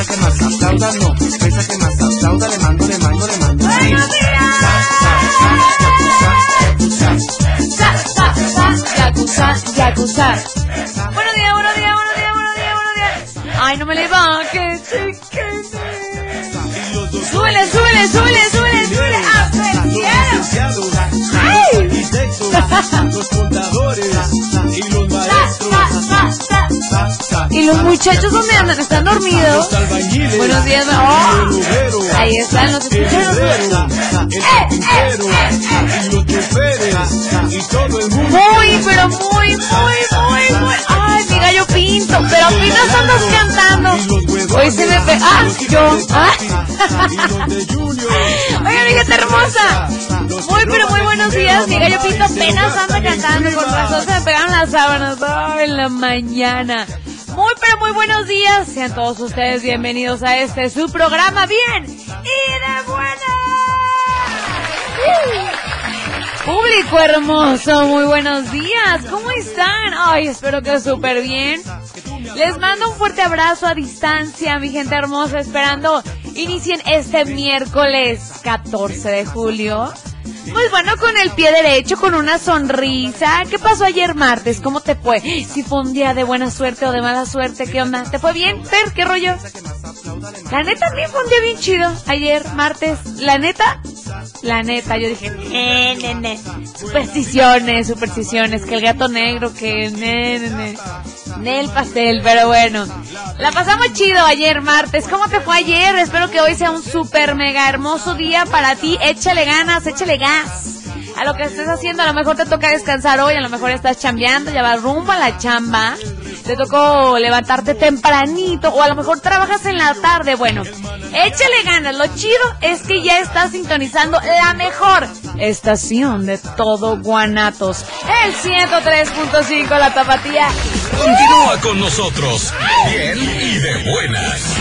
Esa que más aplauda, no. Esa que más aplauda, los muchachos donde andan, están dormidos. Buenos días, oh. Ahí están los escucharon. Muy, pero muy, muy, muy, muy. Ay, mi gallo pinto. Pero apenas andas cantando. Hoy se me pe... Ah, yo. Ah. papi, y los de Junior. Oiga, mi gente hermosa. Muy, pero muy buenos días. Mi gallo pinto apenas anda cantando. Con razón se me pegaron las sábanas. Ay, en la mañana. Muy, pero muy buenos días. Sean todos ustedes bienvenidos a este su programa. Bien y de buena. Público hermoso, muy buenos días. ¿Cómo están? Ay, espero que súper bien. Les mando un fuerte abrazo a distancia, mi gente hermosa, esperando inicien este miércoles 14 de julio. Pues bueno, con el pie derecho, con una sonrisa. ¿Qué pasó ayer martes? ¿Cómo te fue? Si fue un día de buena suerte o de mala suerte, ¿qué onda? ¿Te fue bien? Per, ¿qué rollo? La neta también fue un día bien chido. Ayer, martes. La neta, la neta, yo dije, ne, ne, ne. Supersticiones, supersticiones. Que el gato negro, que ne. Ne, el pastel, pero bueno. La pasamos chido ayer, martes. ¿Cómo te fue ayer? Espero que hoy sea un super mega hermoso día para ti. Échale ganas, échale gas. A lo que estés haciendo, a lo mejor te toca descansar hoy, a lo mejor estás chambeando, ya vas rumbo a la chamba. Te tocó levantarte tempranito o a lo mejor trabajas en la tarde. Bueno, échale ganas. Lo chido es que ya estás sintonizando la mejor estación de todo Guanatos. El 103.5, la tapatía. Continúa con nosotros. Bien y de buenas.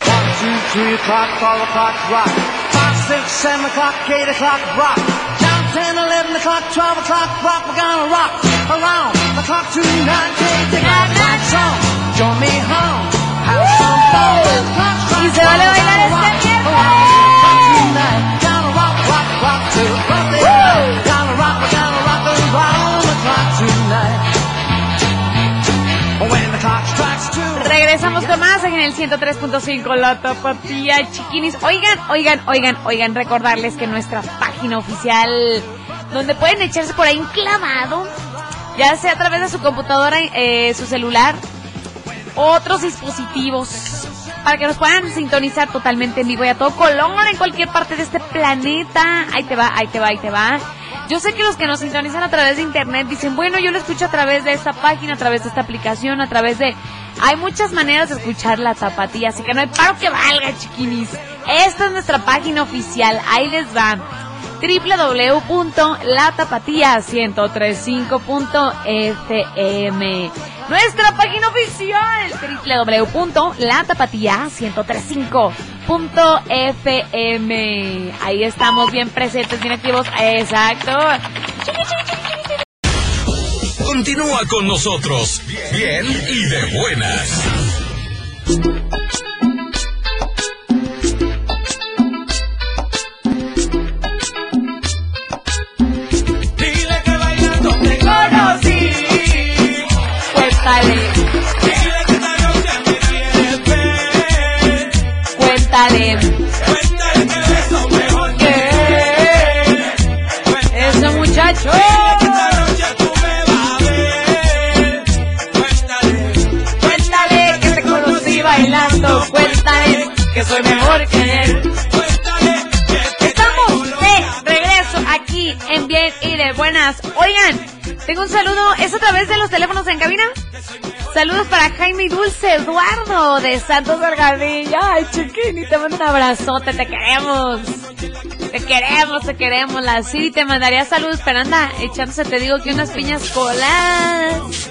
One, two, three o'clock, four o'clock, rock. Five, six, seven o'clock, eight o'clock, rock. Down ten, eleven o'clock, twelve o'clock, rock. We're gonna rock around the clock tonight. Can't take our night song. Join me home. Have some fun with the clock strike. Y se vale bailar este. Regresamos con más en el 103.5 La Tapatía Chiquinis. Oigan, oigan, oigan, oigan, recordarles que nuestra página oficial, donde pueden echarse por ahí un clavado, ya sea a través de su computadora, eh, su celular, otros dispositivos, para que nos puedan sintonizar totalmente en vivo y a todo color en cualquier parte de este planeta. Ahí te va, ahí te va, ahí te va. Yo sé que los que nos sintonizan a través de internet dicen, bueno, yo lo escucho a través de esta página, a través de esta aplicación, a través de... Hay muchas maneras de escuchar la tapatía, así que no hay paro que valga, chiquinis. Esta es nuestra página oficial, ahí les va www.latapatía1035.fm. Nuestra página oficial www.latapatía1035.fm. Ahí estamos bien presentes, bien activos. Exacto. Continúa con nosotros, bien y de buenas. Cuéntale, cuéntale. ¿Qué? Ese muchacho. Cuéntale, que te conocí bailando. Cuéntale que soy mejor que él. Estamos de regreso aquí en Bien y de Buenas. Oigan, tengo un saludo. ¿Es a través de los teléfonos en cabina? Saludos para Jaime Dulce Eduardo de Santos Gargadilla. Ay, chiquini, te mando un abrazote, te queremos. Te queremos, te queremos. La te mandaría saludos, pero anda echándose, te digo que unas piñas coladas.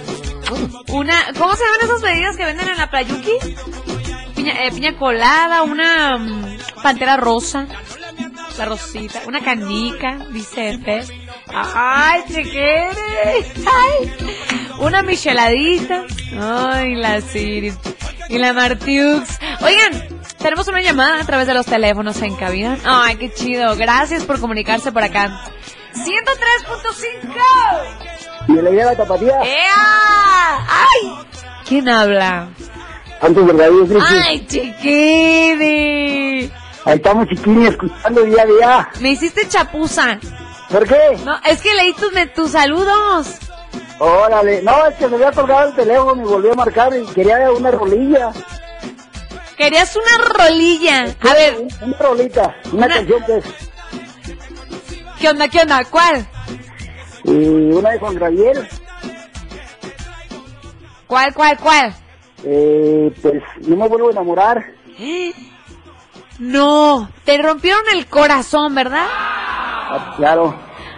Una, ¿cómo se llaman esas bebidas que venden en la Playuki? Piña, eh, colada, una mm, pantera rosa. La rosita, una canica, dice. Ay, chiquere. Ay. Una micheladita. Ay, la Siri. Y la Martiux. Oigan, tenemos una llamada a través de los teléfonos en cabina. Ay, qué chido. Gracias por comunicarse por acá. 103.5. Y le llega la tapatía. ¡Ea! ¡Ay! ¿Quién habla? Antes Cristi. ¡Ay, chiquini! Ahí estamos chiquini escuchando día a día. Me hiciste chapuza. ¿Por qué? No, es que leí tus, saludos. Órale. No, es que se había colgado el teléfono y volvió a marcar y quería una rolilla. Querías una rolilla. A ver, Una rolita. Una, Una- canción que es. ¿qué onda, qué onda? ¿Cuál? Y una de Juan Gabriel. ¿Cuál, cuál, cuál? Eh, pues no me vuelvo a enamorar. No, te rompieron el corazón, ¿verdad? Claro.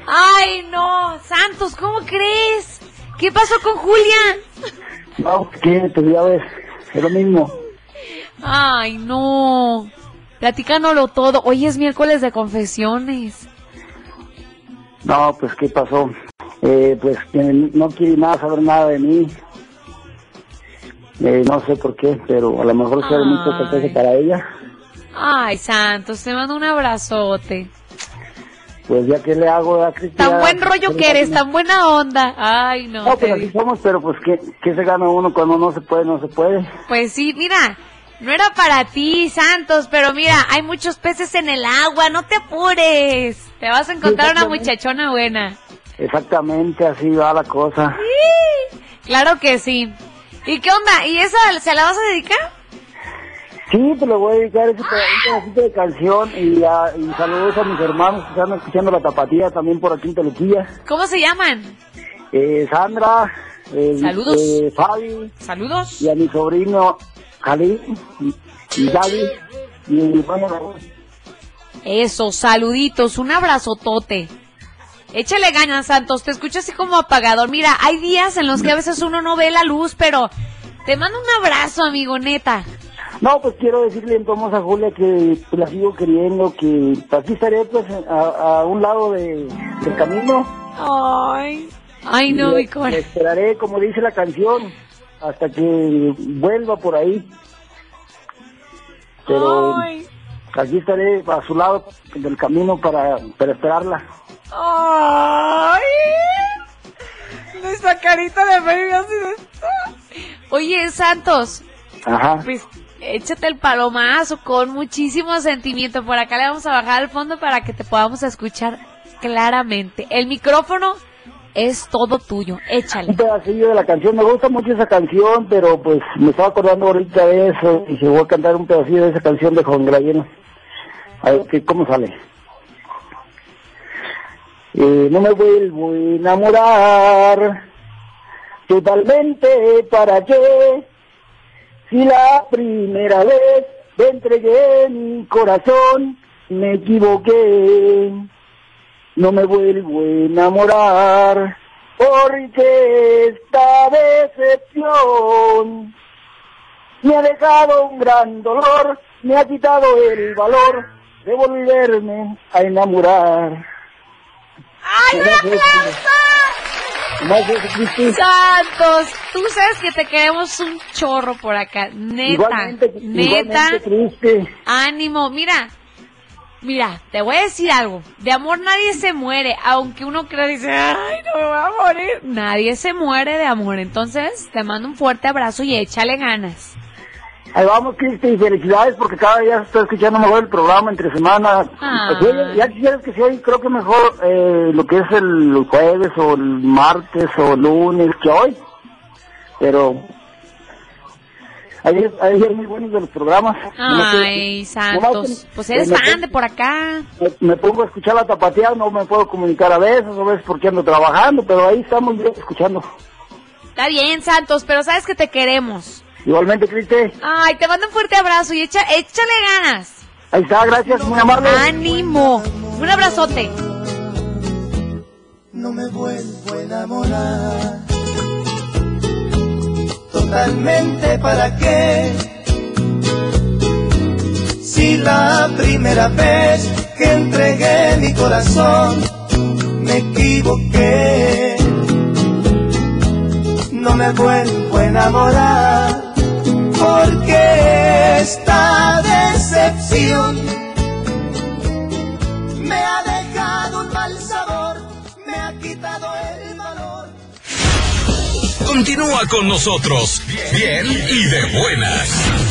Ay, no, Santos, ¿cómo crees? ¿Qué pasó con Julia? No, ¿qué? Pues ya ves. Es lo mismo. Ay, no. Platicándolo todo. Hoy es miércoles de confesiones. No, pues ¿qué pasó? Eh, pues que no quiere nada saber nada de mí. Eh, no sé por qué, pero a lo mejor sea mucho sorpresa para ella. Ay, Santos, te mando un abrazote. Pues ya que le hago a Cristina. Tan buen rollo que eres, tan buena onda. Ay, no. No, te pues así somos, pero pues ¿qué, ¿qué se gana uno cuando no se puede? No se puede. Pues sí, mira, no era para ti, Santos, pero mira, hay muchos peces en el agua, no te apures. Te vas a encontrar una muchachona buena. Exactamente, así va la cosa. Claro que sí. ¿Y qué onda? ¿Y esa se la vas a dedicar? Sí, te lo voy a dedicar ese pedacito de canción y, a- y saludos a mis hermanos que están escuchando la tapatía también por aquí en Telequilla. ¿Cómo se llaman? Eh, Sandra, eh, Saludos. eh, Fabi Saludos. y a mi sobrino Jalí y, y David y mi. Eso, saluditos, un abrazotote. Échale ganas, Santos, te escucho así como apagador. Mira, hay días en los que a veces uno no ve la luz, pero te mando un abrazo, amigo, neta. No, pues quiero decirle entonces a Julia que pues, la sigo queriendo, que aquí estaré pues a, a un lado de, del camino. Ay. Ay, no, mi corazón. esperaré, como dice la canción, hasta que vuelva por ahí. Pero Ay. aquí estaré a su lado del camino para, para esperarla. Ay. Nuestra carita de baby así de... Oye, Santos, Ajá. pues échate el palomazo con muchísimo sentimiento. Por acá le vamos a bajar al fondo para que te podamos escuchar claramente. El micrófono es todo tuyo. Échale. Un pedacillo de la canción, me gusta mucho esa canción, pero pues me estaba acordando ahorita de eso y se voy a cantar un pedacillo de esa canción de Juan Graviel. A ver qué, cómo sale. Eh, no me vuelvo a enamorar. Totalmente, ¿para qué? Si la primera vez te entregué mi corazón, me equivoqué. No me vuelvo a enamorar, porque esta decepción me ha dejado un gran dolor, me ha quitado el valor de volverme a enamorar. ¡Ay, un Santos, tú sabes que te queremos un chorro por acá, neta, Igualmente, neta, igualmente, ánimo, mira, mira, te voy a decir algo, de amor nadie se muere, aunque uno crea dice, ay, no me voy a morir, nadie se muere de amor, entonces te mando un fuerte abrazo y échale ganas. Ahí vamos, Cristi, y felicidades porque cada día se está escuchando mejor el programa entre semana. Ah. Pues, ya quisieras que sea creo que mejor eh, lo que es el jueves o el martes o lunes que hoy. Pero ayer, ayer muy buenos de los programas. Ay, Santos, pues eres eh, fan de por acá. Me, me pongo a escuchar la tapatía, no me puedo comunicar a veces, a veces porque ando trabajando, pero ahí estamos bien escuchando. Está bien, Santos, pero sabes que te queremos. Igualmente, Cristi. Ay, te mando un fuerte abrazo y echa, échale ganas. Ahí está, gracias, muy amable. Ánimo. Un abrazote. no me vuelvo a enamorar. Totalmente para qué. Si la primera vez que entregué mi corazón me equivoqué. No me vuelvo a enamorar porque esta decepción me ha dejado un mal sabor, me ha quitado el valor. Continúa con nosotros, bien y de buenas.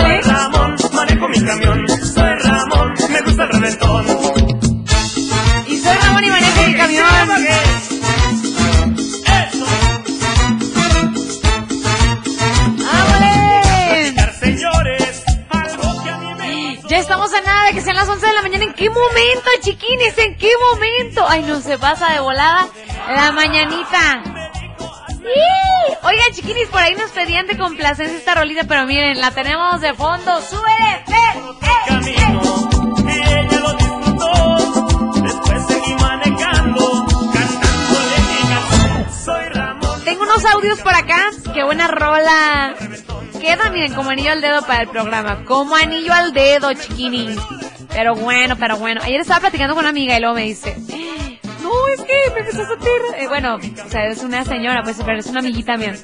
Eh? Soy Ramón, manejo mi camión. Soy Ramón, me gusta el reventón. Y soy Ramón y manejo mi camión. Ya estamos a nada de que sean las 11 de la mañana. ¿En qué momento, chiquinis? ¿En qué momento? Ay, no se pasa de volada la mañanita. Oigan, chiquinis, por ahí nos pedían de complacencia esta rolita, pero miren, la tenemos de fondo. ¡Súbele! ¡Ven! ¡Eh! Soy Ramón. Tengo unos audios por acá. Qué buena rola. Queda, miren, como anillo al dedo para el programa. Como anillo al dedo, chiquinis. Pero bueno, pero bueno. Ayer estaba platicando con una amiga y luego me dice... Empezó a sentir... eh, bueno, o sea, es una señora, pues, pero es una amiguita mía.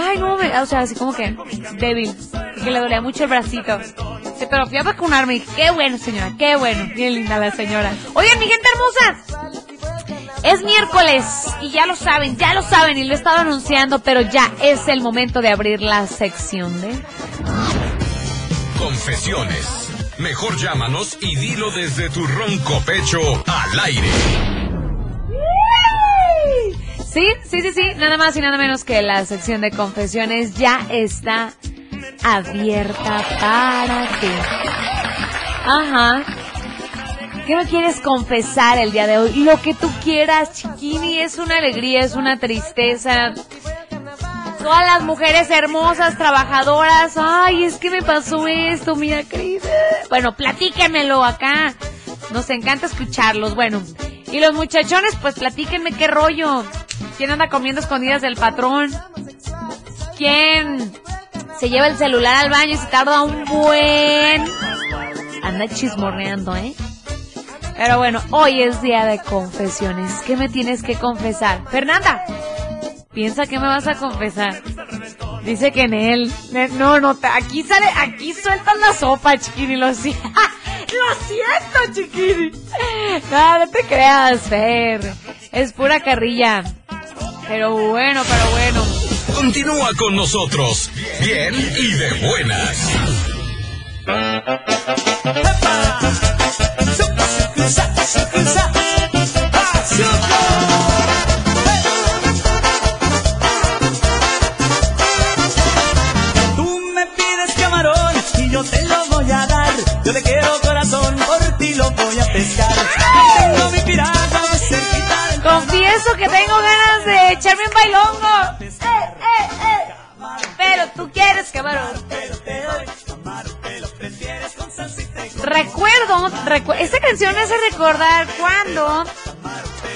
Ay, no, me... o sea, así como que débil. Que le dolía mucho el bracito. Dice, pero fui a vacunarme. Y qué bueno, señora, qué bueno. Bien linda la señora. Oigan, mi gente hermosa. Es miércoles y ya lo saben, ya lo saben y lo he estado anunciando, pero ya es el momento de abrir la sección de... Confesiones. Mejor llámanos y dilo desde tu ronco pecho al aire. Sí, sí, sí, sí, nada más y nada menos que la sección de confesiones ya está abierta para ti. Ajá. ¿Qué me quieres confesar el día de hoy? Lo que tú quieras, chiquini, es una alegría, es una tristeza. Todas las mujeres hermosas, trabajadoras, ay, es que me pasó esto, mira, Cris. Bueno, platíquenmelo acá. Nos encanta escucharlos, bueno. Y los muchachones, pues platíquenme qué rollo. ¿Quién anda comiendo escondidas del patrón? ¿Quién se lleva el celular al baño y se tarda un buen... Anda chismorreando, ¿eh? Pero bueno, hoy es día de confesiones. ¿Qué me tienes que confesar? Fernanda, piensa que me vas a confesar. Dice que en él. No, no, aquí sale, aquí sueltas la sopa, chiquini, lo siento. Lo siento, chiquini. No, no te creas, Fer. Es pura carrilla. Pero bueno, pero bueno. Continúa con nosotros, bien y de buenas. Echarme un bailongo. Eh, eh, eh. Pero tú quieres camarón. Recuerdo, recu- esta canción me hace recordar cuando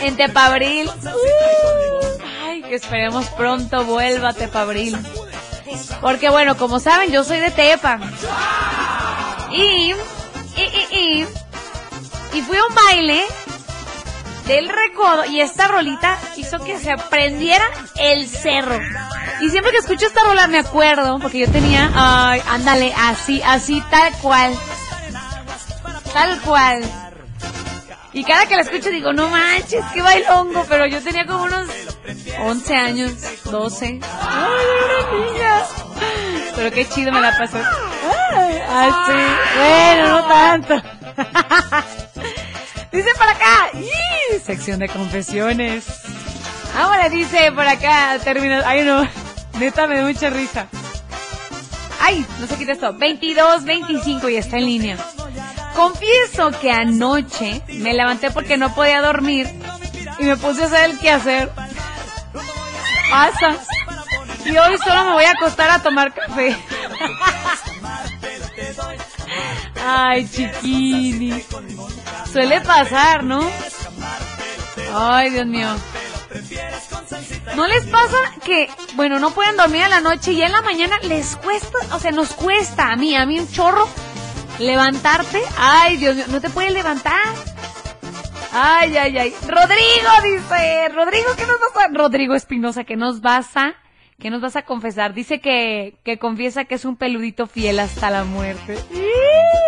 en Tepabril. uh, ay, que esperemos pronto vuelva Tepabril. Porque bueno, como saben, yo soy de Tepa. Y, y, y, y, y fui a un baile del recodo y esta rolita hizo que se prendiera el cerro. Y siempre que escucho esta rola me acuerdo, porque yo tenía, ay, ándale, así, así, tal cual. Tal cual. Y cada que la escucho digo, no manches, qué bailongo, pero yo tenía como unos 11 años, 12. Ay, una niña. Pero qué chido me la pasó. Así. Bueno, no tanto. Dice por acá. Sección de confesiones. Ahora dice por acá. Termina. Ay, no. Neta, me da mucha risa. Ay, no se quita esto. 22, 25 y está en línea. Confieso que anoche me levanté porque no podía dormir y me puse a hacer el quehacer. Pasa. Y hoy solo me voy a acostar a tomar café. Ay, chiquini. Suele pasar, ¿no? Ay, Dios mío. ¿No les pasa que, bueno, no pueden dormir a la noche y en la mañana les cuesta, o sea, nos cuesta a mí, a mí un chorro, levantarte? Ay, Dios mío, no te puedes levantar. Ay, ay, ay. Rodrigo dice, Rodrigo, ¿qué nos vas a, Rodrigo Espinosa, ¿qué nos vas a, qué nos vas a confesar? Dice que, que confiesa que es un peludito fiel hasta la muerte. ¡Ih!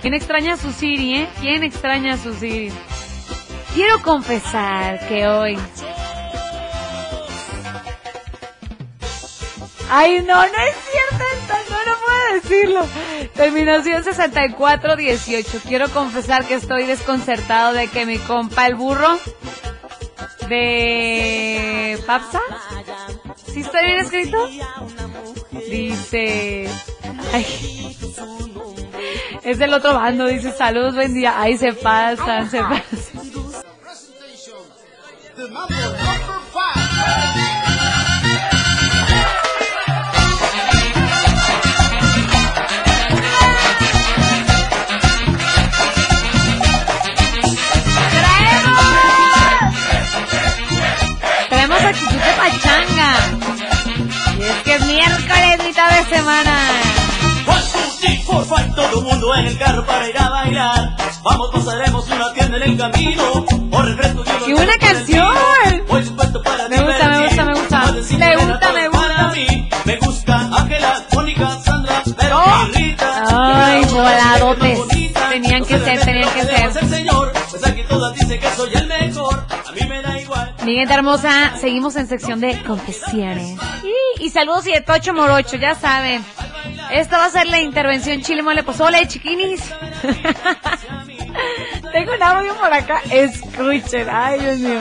¿Quién extraña a su Siri, eh? ¿Quién extraña a su Siri? Quiero confesar que hoy... Ay, no, no es cierto esto, no, no puedo decirlo. Terminación 6418. Quiero confesar que estoy desconcertado de que mi compa el burro de Papsa, ¿sí está bien escrito? Dice... Ay, es del otro bando, dice saludos, buen día. Ay, se pasan, se pasan. Traemos actitud de pachanga. Y es que es miércoles, mitad de semana. Por favor, todo el mundo en el carro para ir a bailar. Vamos, pasaremos una tienda en el camino. Por refresco y unos ¡Qué buena tacos por el canción! Voy dispuesto para Me gusta, me gusta, me gusta. Me gusta, me gusta. Me gusta Ángela, Mónica, Sandra, pero Rita. Ay, voladotes. Tenían que ser, tenían que ser. el señor. Pues aquí todas dicen que soy el mejor. A mí me da igual. Mi gente hermosa, seguimos en sección de confesiones. Y, y saludos y de Tocho Morocho, ya saben. Esta va a ser la intervención Chile Mole Pozole, chiquinis. Tengo un audio por acá. Escuchen, ay Dios mío.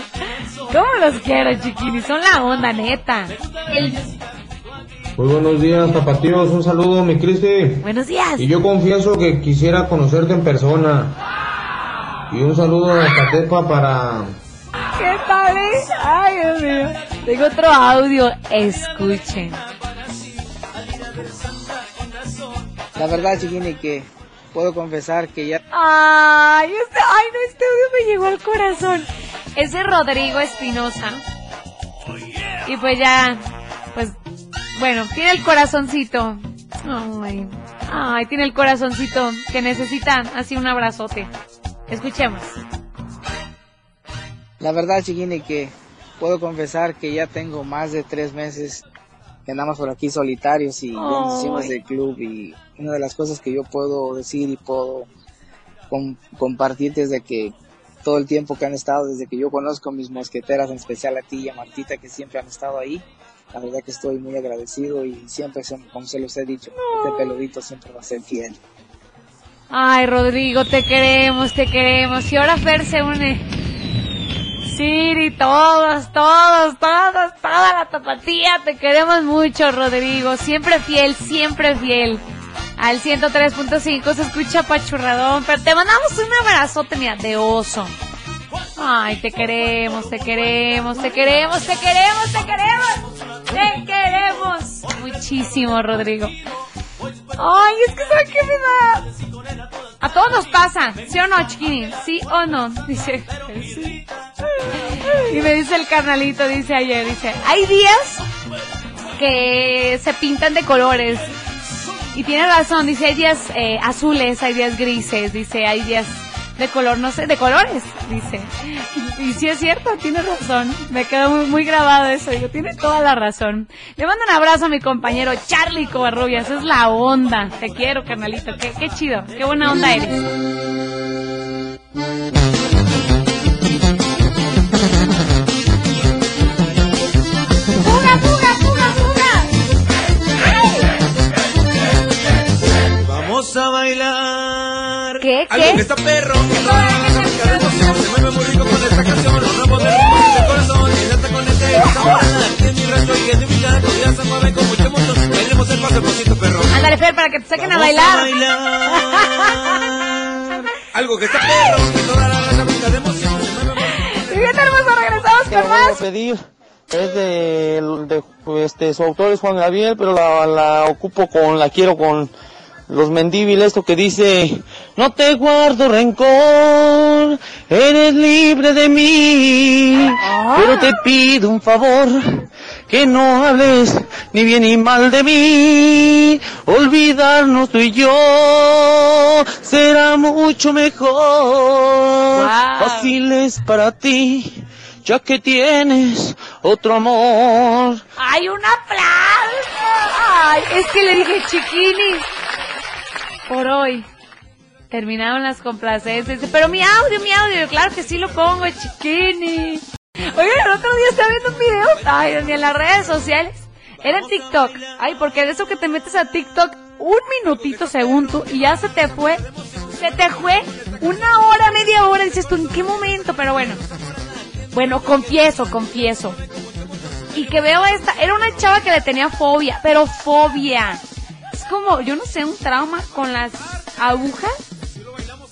¿Cómo los quiero, chiquinis? Son la onda, neta. El- Muy buenos días, tapatíos. Un saludo, mi Cristi. Buenos días. Y yo confieso que quisiera conocerte en persona. Y un saludo a Catepa para... ¿Qué tal? eh? Ay, Dios mío. Tengo otro audio. Escuchen. La verdad, Chiquini, que puedo confesar que ya Ay, este, ay, no, este audio me llegó al corazón. Es de Rodrigo Espinosa. Y pues ya, pues, bueno, tiene el corazoncito. Ay, ay, tiene el corazoncito que necesita así un abrazote. Escuchemos. La verdad, Chiquini, que puedo confesar que ya tengo más de tres meses que andamos por aquí solitarios y hicimos Ay. del club y una de las cosas que yo puedo decir y puedo com- compartirte es de que todo el tiempo que han estado, desde que yo conozco a mis mosqueteras, en especial a ti y a Martita, que siempre han estado ahí, la verdad que estoy muy agradecido y siempre, como se los he dicho, este peludito siempre va a ser fiel. Ay, Rodrigo, te queremos, te queremos. Y ahora Fer se une. Siri, todos, todos, todos, toda la tapatía, te queremos mucho, Rodrigo. Siempre fiel, siempre fiel. Al 103.5 se escucha pachurradón, pero te mandamos un abrazote, mira, de oso. Ay, te queremos, te queremos, te queremos, te queremos, te queremos, te queremos. Muchísimo, Rodrigo. Ay, es que ¿sabe qué me da? A todos nos pasa, ¿sí o no, chiquini? ¿Sí o no? Dice. Y me dice el carnalito, dice ayer, dice, hay días que se pintan de colores. Y tiene razón, dice, hay días eh, azules, hay días grises, dice, hay días de color, no sé, de colores, dice. Y sí es cierto, tiene razón. Me quedó muy, muy grabado eso, digo, tiene toda la razón. Le mando un abrazo a mi compañero Charlie Covarrubias, es la onda. Te quiero, carnalito, qué, qué chido, qué buena onda eres. Bailar. ¿Qué, Algo que está perro, que música de emoción. Se mueve muy rico con esta canción. Los ramos de el corazón. Y está con este. Banda, que es mi rancho y es de mi canto. Ya se mueve con mucha emoción. Bailemos el paso, pasito perro. Ándale, Fer, para que te saquen a Vamos bailar. Algo que está perro, que toda la raza busca de emoción. Se mueve muy Y bien hermoso, regresamos que con voy a más. pedir es de, de, este su autor es Juan Gabriel pero la, la ocupo con la quiero con los mendíbiles esto que dice no te guardo rencor eres libre de mí pero te pido un favor que no hables ni bien ni mal de mí olvidarnos tú y yo será mucho mejor fácil es para ti ya que tienes otro amor. ¡Ay, un aplauso! ¡Ay, es que le dije chiquini! Por hoy. Terminaron las complacencias. Pero mi audio, mi audio. Claro que sí lo pongo, chiquini. Oigan, el otro día estaba viendo un video. Ay, ni en las redes sociales. Era en TikTok. Ay, porque de eso que te metes a TikTok un minutito según tú y ya se te fue. Se te fue una hora, media hora. Dices tú, ¿en qué momento? Pero bueno. Bueno, confieso, confieso. Y que veo esta, era una chava que le tenía fobia, pero fobia. Como, yo no sé, un trauma con las agujas.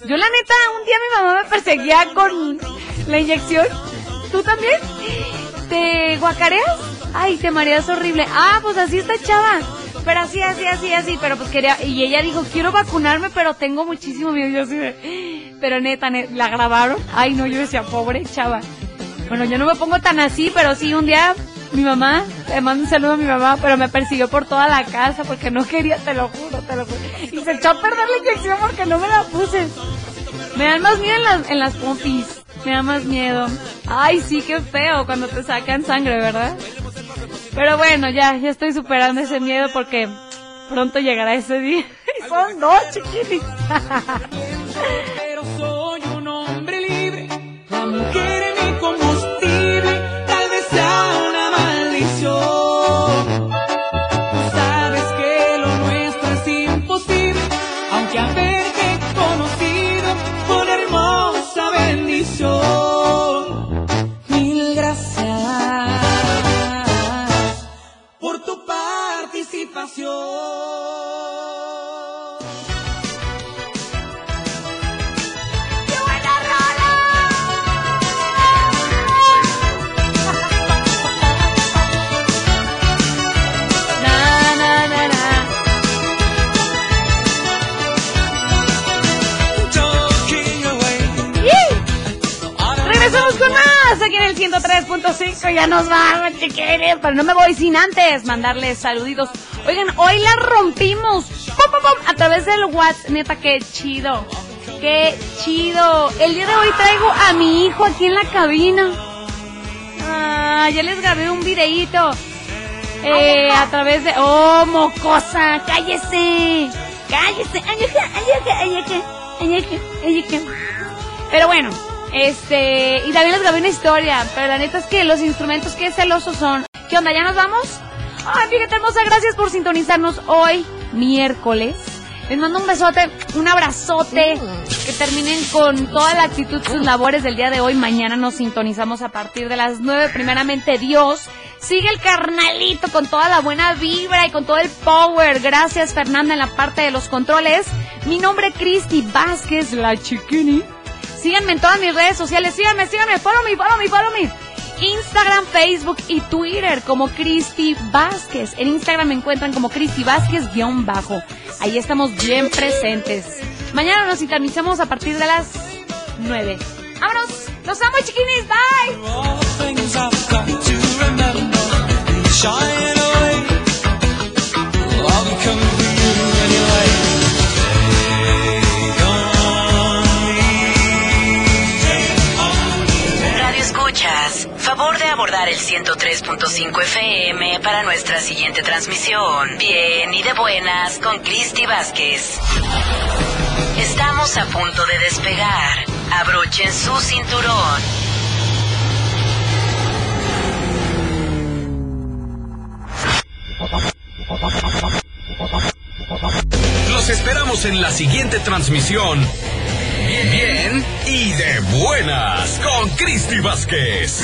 Yo la neta, un día mi mamá me perseguía con la inyección. ¿Tú también? ¿Te guacareas? Ay, te mareas horrible. Ah, pues así está chava. Pero así, así, así, así. Pero pues quería, y ella dijo, quiero vacunarme, pero tengo muchísimo miedo. Yo así pero neta, ne- la grabaron. Ay, no, yo decía, pobre chava. Bueno, yo no me pongo tan así, pero sí, un día mi mamá, le mando un saludo a mi mamá, pero me persiguió por toda la casa porque no quería, te lo juro, te lo juro. Y se echó a perder la inyección porque no me la puse. Me dan más miedo en las, en las pompis. Me da más miedo. Ay, sí, qué feo cuando te sacan sangre, ¿verdad? Pero bueno, ya, ya estoy superando ese miedo porque pronto llegará ese día. Y son dos, chiquinis. Pero soy un hombre libre, Regresamos con más aquí en el 103.5. Ya nos vamos, chiquines. Pero no me voy sin antes mandarles saluditos. Oigan, hoy la rompimos. ¡Pum, pum, pum! A través del WhatsApp. Neta, qué chido. Qué chido. El día de hoy traigo a mi hijo aquí en la cabina. Ah, ya les grabé un videíto. Eh, a través de... ¡Oh, mocosa! ¡Cállese! ¡Cállese! Pero bueno, este... Y también les grabé una historia, pero la neta es que los instrumentos que celosos son... ¿Qué onda? ¿Ya nos vamos? Ay, fíjate, hermosa, gracias por sintonizarnos hoy, miércoles. Les mando un besote, un abrazote. Que terminen con toda la actitud sus labores del día de hoy. Mañana nos sintonizamos a partir de las 9. Primeramente, Dios. Sigue el carnalito con toda la buena vibra y con todo el power. Gracias, Fernanda, en la parte de los controles. Mi nombre es Cristi Vázquez, la chiquini. Síganme en todas mis redes sociales. Síganme, síganme. Follow me, follow me, follow me. Instagram, Facebook y Twitter como Cristi Vázquez. En Instagram me encuentran como Cristi Vázquez guion bajo. Ahí estamos bien presentes. Mañana nos sintonizamos a partir de las 9. ¡Vámonos! ¡Los amo, chiquinis! ¡Bye! El 103.5 FM para nuestra siguiente transmisión. Bien y de buenas con Cristi Vázquez. Estamos a punto de despegar. Abrochen su cinturón. Los esperamos en la siguiente transmisión. Bien, bien y de buenas con Cristi Vázquez.